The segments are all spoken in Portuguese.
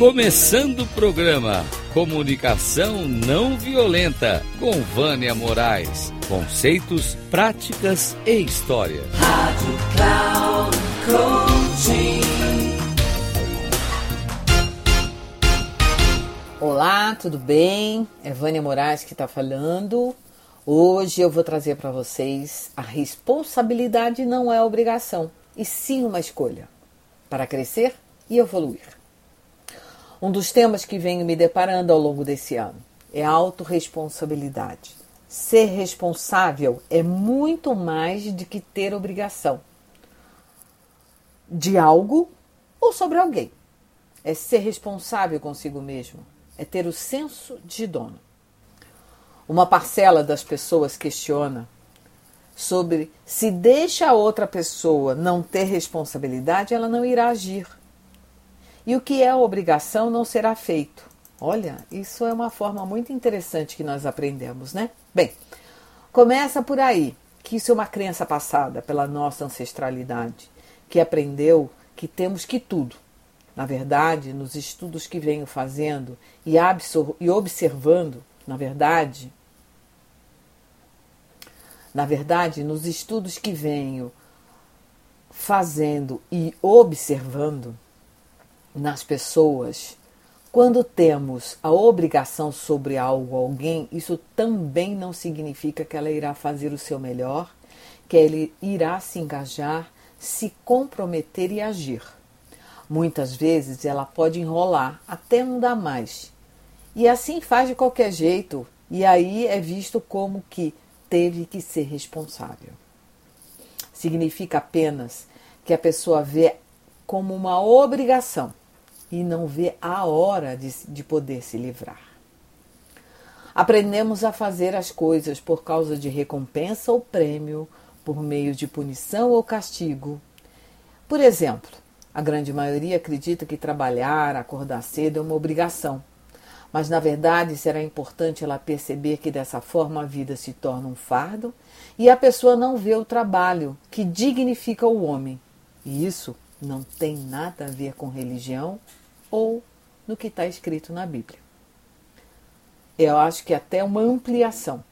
Começando o programa Comunicação Não Violenta com Vânia Moraes. Conceitos, práticas e história. Rádio Cloud Coaching. Olá, tudo bem? É Vânia Moraes que está falando. Hoje eu vou trazer para vocês a responsabilidade não é obrigação, e sim uma escolha para crescer e evoluir. Um dos temas que venho me deparando ao longo desse ano é a autorresponsabilidade. Ser responsável é muito mais do que ter obrigação de algo ou sobre alguém. É ser responsável consigo mesmo, é ter o senso de dono. Uma parcela das pessoas questiona sobre se deixa a outra pessoa não ter responsabilidade, ela não irá agir. E o que é obrigação não será feito. Olha, isso é uma forma muito interessante que nós aprendemos, né? Bem, começa por aí, que isso é uma crença passada pela nossa ancestralidade, que aprendeu que temos que tudo. Na verdade, nos estudos que venho fazendo e, e observando, na verdade, na verdade, nos estudos que venho fazendo e observando nas pessoas, quando temos a obrigação sobre algo ou alguém, isso também não significa que ela irá fazer o seu melhor, que ele irá se engajar, se comprometer e agir. Muitas vezes ela pode enrolar até não dar mais. E assim faz de qualquer jeito, e aí é visto como que teve que ser responsável. Significa apenas que a pessoa vê como uma obrigação e não vê a hora de, de poder se livrar. Aprendemos a fazer as coisas por causa de recompensa ou prêmio, por meio de punição ou castigo. Por exemplo, a grande maioria acredita que trabalhar, acordar cedo é uma obrigação. Mas na verdade será importante ela perceber que dessa forma a vida se torna um fardo e a pessoa não vê o trabalho que dignifica o homem. E isso não tem nada a ver com religião ou no que está escrito na Bíblia. Eu acho que até uma ampliação.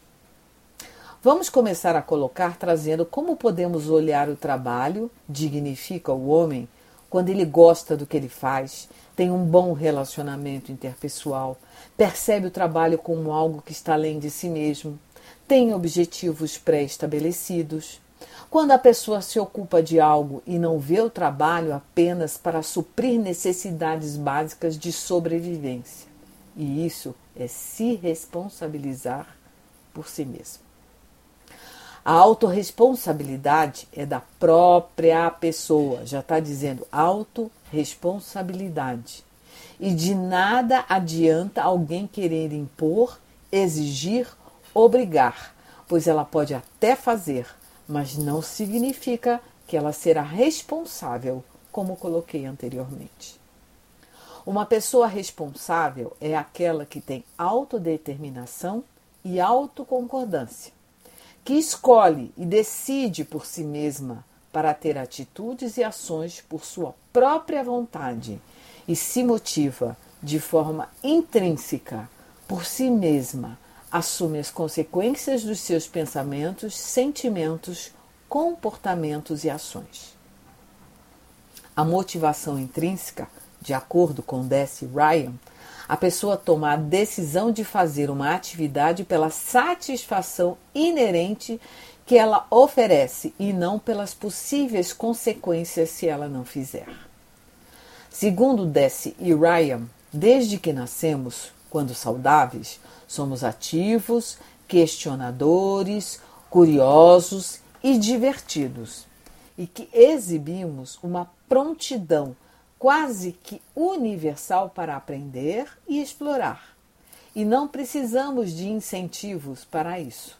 Vamos começar a colocar trazendo como podemos olhar o trabalho, dignifica o homem, quando ele gosta do que ele faz, tem um bom relacionamento interpessoal, percebe o trabalho como algo que está além de si mesmo, tem objetivos pré-estabelecidos. Quando a pessoa se ocupa de algo e não vê o trabalho apenas para suprir necessidades básicas de sobrevivência, e isso é se responsabilizar por si mesmo. A autorresponsabilidade é da própria pessoa, já está dizendo autorresponsabilidade. E de nada adianta alguém querer impor, exigir, obrigar, pois ela pode até fazer, mas não significa que ela será responsável, como coloquei anteriormente. Uma pessoa responsável é aquela que tem autodeterminação e autoconcordância que escolhe e decide por si mesma para ter atitudes e ações por sua própria vontade e se motiva de forma intrínseca por si mesma, assume as consequências dos seus pensamentos, sentimentos, comportamentos e ações. A motivação intrínseca, de acordo com Desi Ryan, a pessoa toma a decisão de fazer uma atividade pela satisfação inerente que ela oferece e não pelas possíveis consequências se ela não fizer. Segundo Desi e Ryan, desde que nascemos, quando saudáveis, somos ativos, questionadores, curiosos e divertidos, e que exibimos uma prontidão quase que universal para aprender e explorar. E não precisamos de incentivos para isso.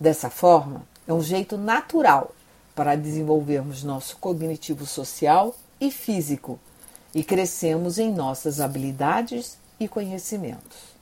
Dessa forma, é um jeito natural para desenvolvermos nosso cognitivo social e físico e crescemos em nossas habilidades e conhecimentos.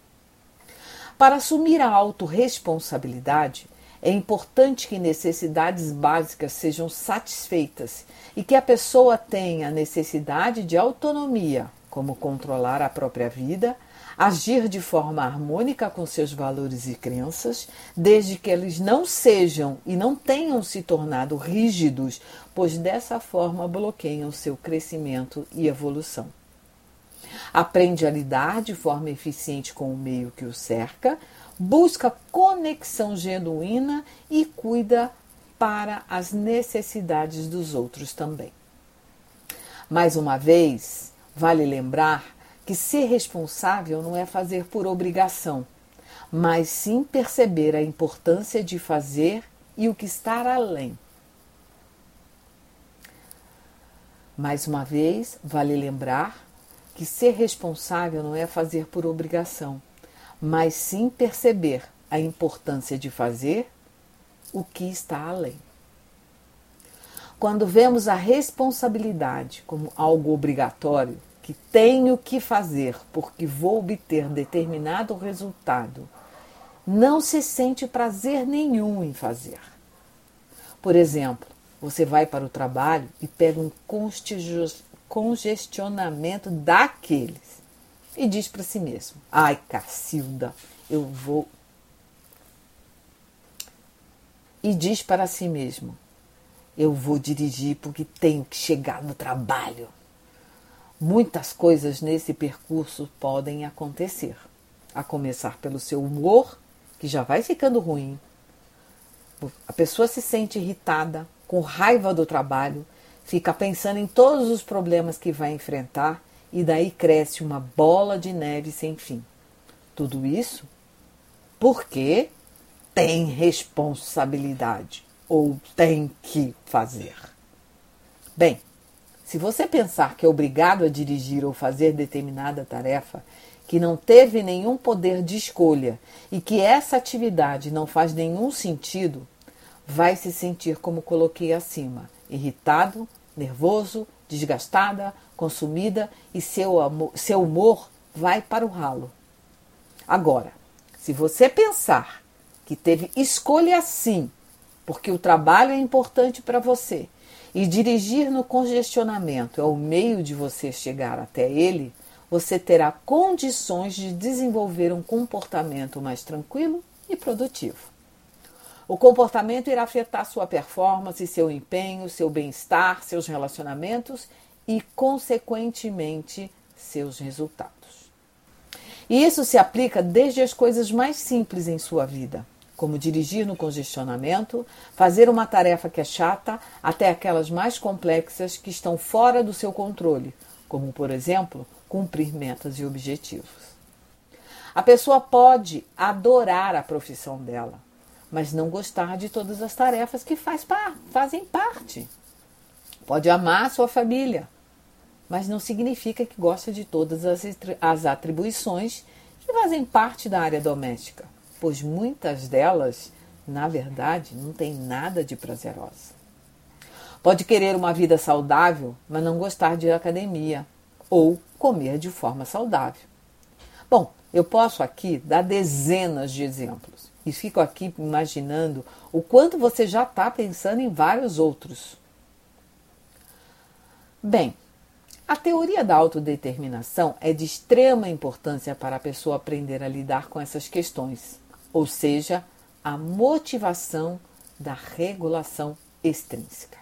Para assumir a autorresponsabilidade, é importante que necessidades básicas sejam satisfeitas e que a pessoa tenha necessidade de autonomia, como controlar a própria vida, agir de forma harmônica com seus valores e crenças, desde que eles não sejam e não tenham se tornado rígidos, pois dessa forma bloqueiam seu crescimento e evolução. Aprende a lidar de forma eficiente com o meio que o cerca, busca conexão genuína e cuida para as necessidades dos outros também. Mais uma vez, vale lembrar que ser responsável não é fazer por obrigação, mas sim perceber a importância de fazer e o que está além. Mais uma vez, vale lembrar que ser responsável não é fazer por obrigação, mas sim perceber a importância de fazer o que está além. Quando vemos a responsabilidade como algo obrigatório, que tenho que fazer porque vou obter determinado resultado, não se sente prazer nenhum em fazer. Por exemplo, você vai para o trabalho e pega um congestionamento daqueles e diz para si mesmo: Ai, Cacilda, eu vou. E diz para si mesmo: Eu vou dirigir porque tenho que chegar no trabalho. Muitas coisas nesse percurso podem acontecer, a começar pelo seu humor, que já vai ficando ruim. A pessoa se sente irritada, com raiva do trabalho, fica pensando em todos os problemas que vai enfrentar e daí cresce uma bola de neve sem fim. Tudo isso porque tem responsabilidade ou tem que fazer. Bem, se você pensar que é obrigado a dirigir ou fazer determinada tarefa, que não teve nenhum poder de escolha e que essa atividade não faz nenhum sentido, vai se sentir como coloquei acima: irritado, nervoso, desgastada, consumida e seu, amor, seu humor vai para o ralo. Agora, se você pensar que teve escolha sim, porque o trabalho é importante para você e dirigir no congestionamento é o meio de você chegar até ele, você terá condições de desenvolver um comportamento mais tranquilo e produtivo. O comportamento irá afetar sua performance, seu empenho, seu bem-estar, seus relacionamentos e, consequentemente, seus resultados. E isso se aplica desde as coisas mais simples em sua vida como dirigir no congestionamento, fazer uma tarefa que é chata, até aquelas mais complexas que estão fora do seu controle, como, por exemplo, cumprir metas e objetivos. A pessoa pode adorar a profissão dela, mas não gostar de todas as tarefas que faz par fazem parte. Pode amar sua família, mas não significa que gosta de todas as, as atribuições que fazem parte da área doméstica pois muitas delas, na verdade, não têm nada de prazerosa. Pode querer uma vida saudável, mas não gostar de academia ou comer de forma saudável. Bom, eu posso aqui dar dezenas de exemplos e fico aqui imaginando o quanto você já está pensando em vários outros. Bem, a teoria da autodeterminação é de extrema importância para a pessoa aprender a lidar com essas questões ou seja, a motivação da regulação extrínseca.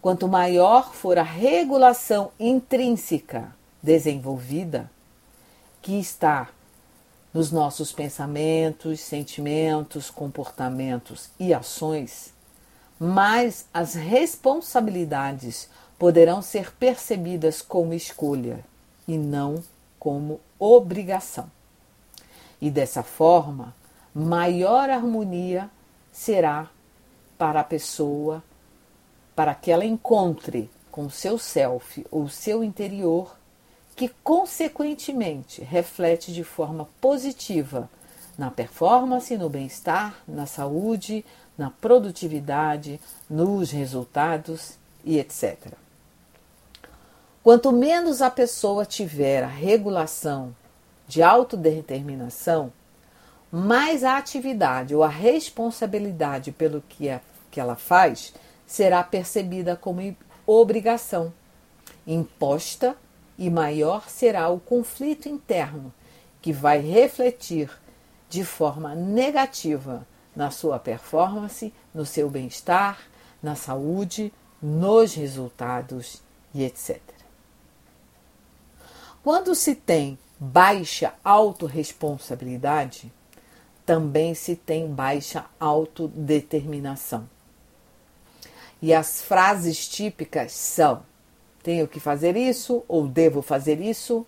Quanto maior for a regulação intrínseca desenvolvida, que está nos nossos pensamentos, sentimentos, comportamentos e ações, mais as responsabilidades poderão ser percebidas como escolha e não como obrigação. E dessa forma, maior harmonia será para a pessoa, para que ela encontre com seu self ou seu interior, que consequentemente reflete de forma positiva na performance, no bem-estar, na saúde, na produtividade, nos resultados e etc. Quanto menos a pessoa tiver a regulação de autodeterminação, mais a atividade ou a responsabilidade pelo que, é, que ela faz será percebida como obrigação, imposta e maior será o conflito interno, que vai refletir de forma negativa na sua performance, no seu bem-estar, na saúde, nos resultados e etc. Quando se tem baixa autorresponsabilidade, também se tem baixa autodeterminação. E as frases típicas são: tenho que fazer isso ou devo fazer isso.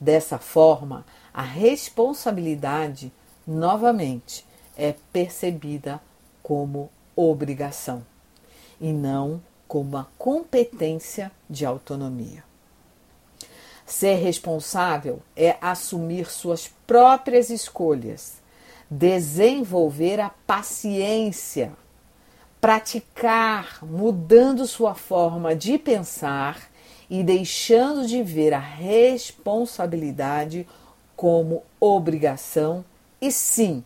Dessa forma, a responsabilidade, novamente, é percebida como obrigação e não como uma competência de autonomia. Ser responsável é assumir suas próprias escolhas, desenvolver a paciência, praticar mudando sua forma de pensar e deixando de ver a responsabilidade como obrigação e sim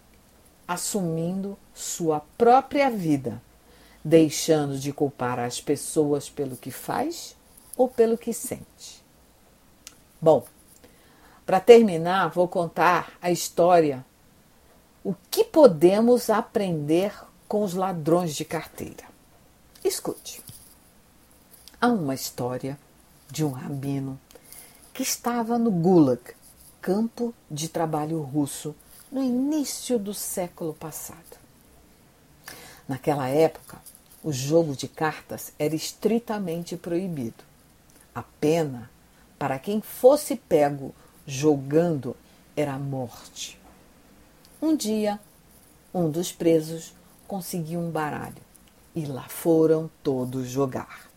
assumindo sua própria vida, deixando de culpar as pessoas pelo que faz ou pelo que sente. Bom, para terminar, vou contar a história o que podemos aprender com os ladrões de carteira. Escute. Há uma história de um rabino que estava no Gulag, campo de trabalho russo, no início do século passado. Naquela época, o jogo de cartas era estritamente proibido. A pena para quem fosse pego jogando era a morte. Um dia, um dos presos conseguiu um baralho e lá foram todos jogar.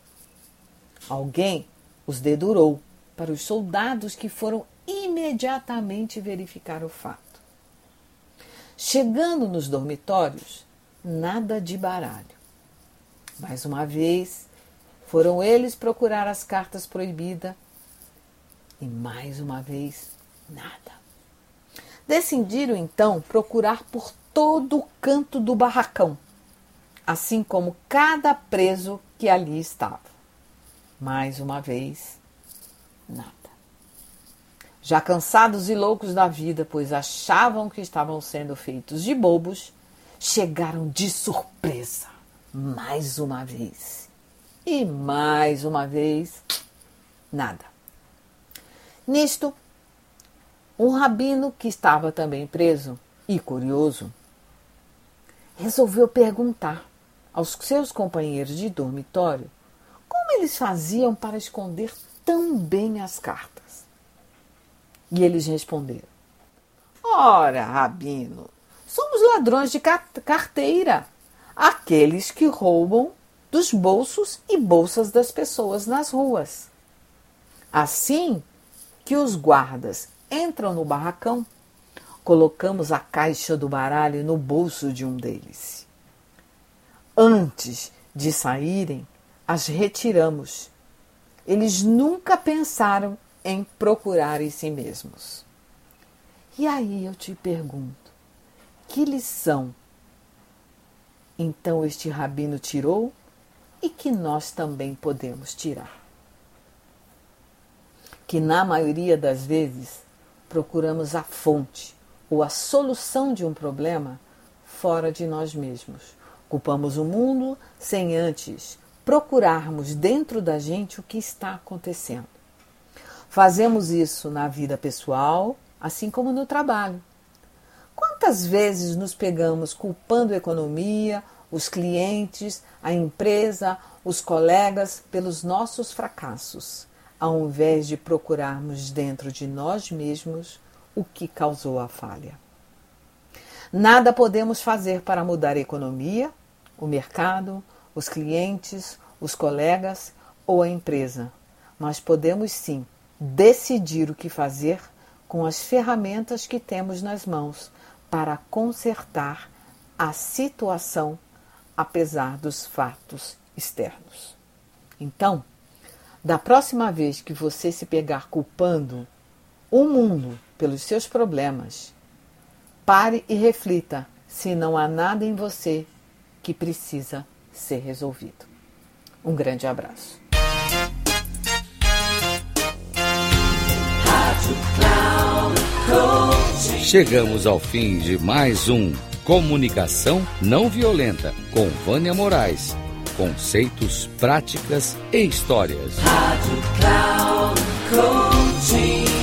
Alguém os dedurou para os soldados que foram imediatamente verificar o fato. Chegando nos dormitórios, nada de baralho. Mais uma vez, foram eles procurar as cartas proibidas e mais uma vez, nada. Decidiram então procurar por todo canto do barracão, assim como cada preso que ali estava. Mais uma vez, nada já cansados e loucos da vida, pois achavam que estavam sendo feitos de bobos, chegaram de surpresa mais uma vez. E mais uma vez, nada. Nisto, um rabino que estava também preso e curioso resolveu perguntar aos seus companheiros de dormitório como eles faziam para esconder tão bem as cartas. E eles responderam: Ora, Rabino, somos ladrões de carteira, aqueles que roubam dos bolsos e bolsas das pessoas nas ruas. Assim que os guardas entram no barracão, colocamos a caixa do baralho no bolso de um deles. Antes de saírem, as retiramos. Eles nunca pensaram em procurar em si mesmos. E aí eu te pergunto: que lição então este rabino tirou e que nós também podemos tirar? Que na maioria das vezes procuramos a fonte ou a solução de um problema fora de nós mesmos. Culpamos o mundo sem antes procurarmos dentro da gente o que está acontecendo. Fazemos isso na vida pessoal, assim como no trabalho. Quantas vezes nos pegamos culpando a economia, os clientes, a empresa, os colegas pelos nossos fracassos, ao invés de procurarmos dentro de nós mesmos o que causou a falha? Nada podemos fazer para mudar a economia, o mercado, os clientes, os colegas ou a empresa, mas podemos sim decidir o que fazer com as ferramentas que temos nas mãos para consertar a situação apesar dos fatos externos. Então, da próxima vez que você se pegar culpando o mundo pelos seus problemas, pare e reflita se não há nada em você que precisa ser resolvido. Um grande abraço. Chegamos ao fim de mais um Comunicação Não Violenta com Vânia Moraes. Conceitos, práticas e histórias. Rádio Cloud Coaching.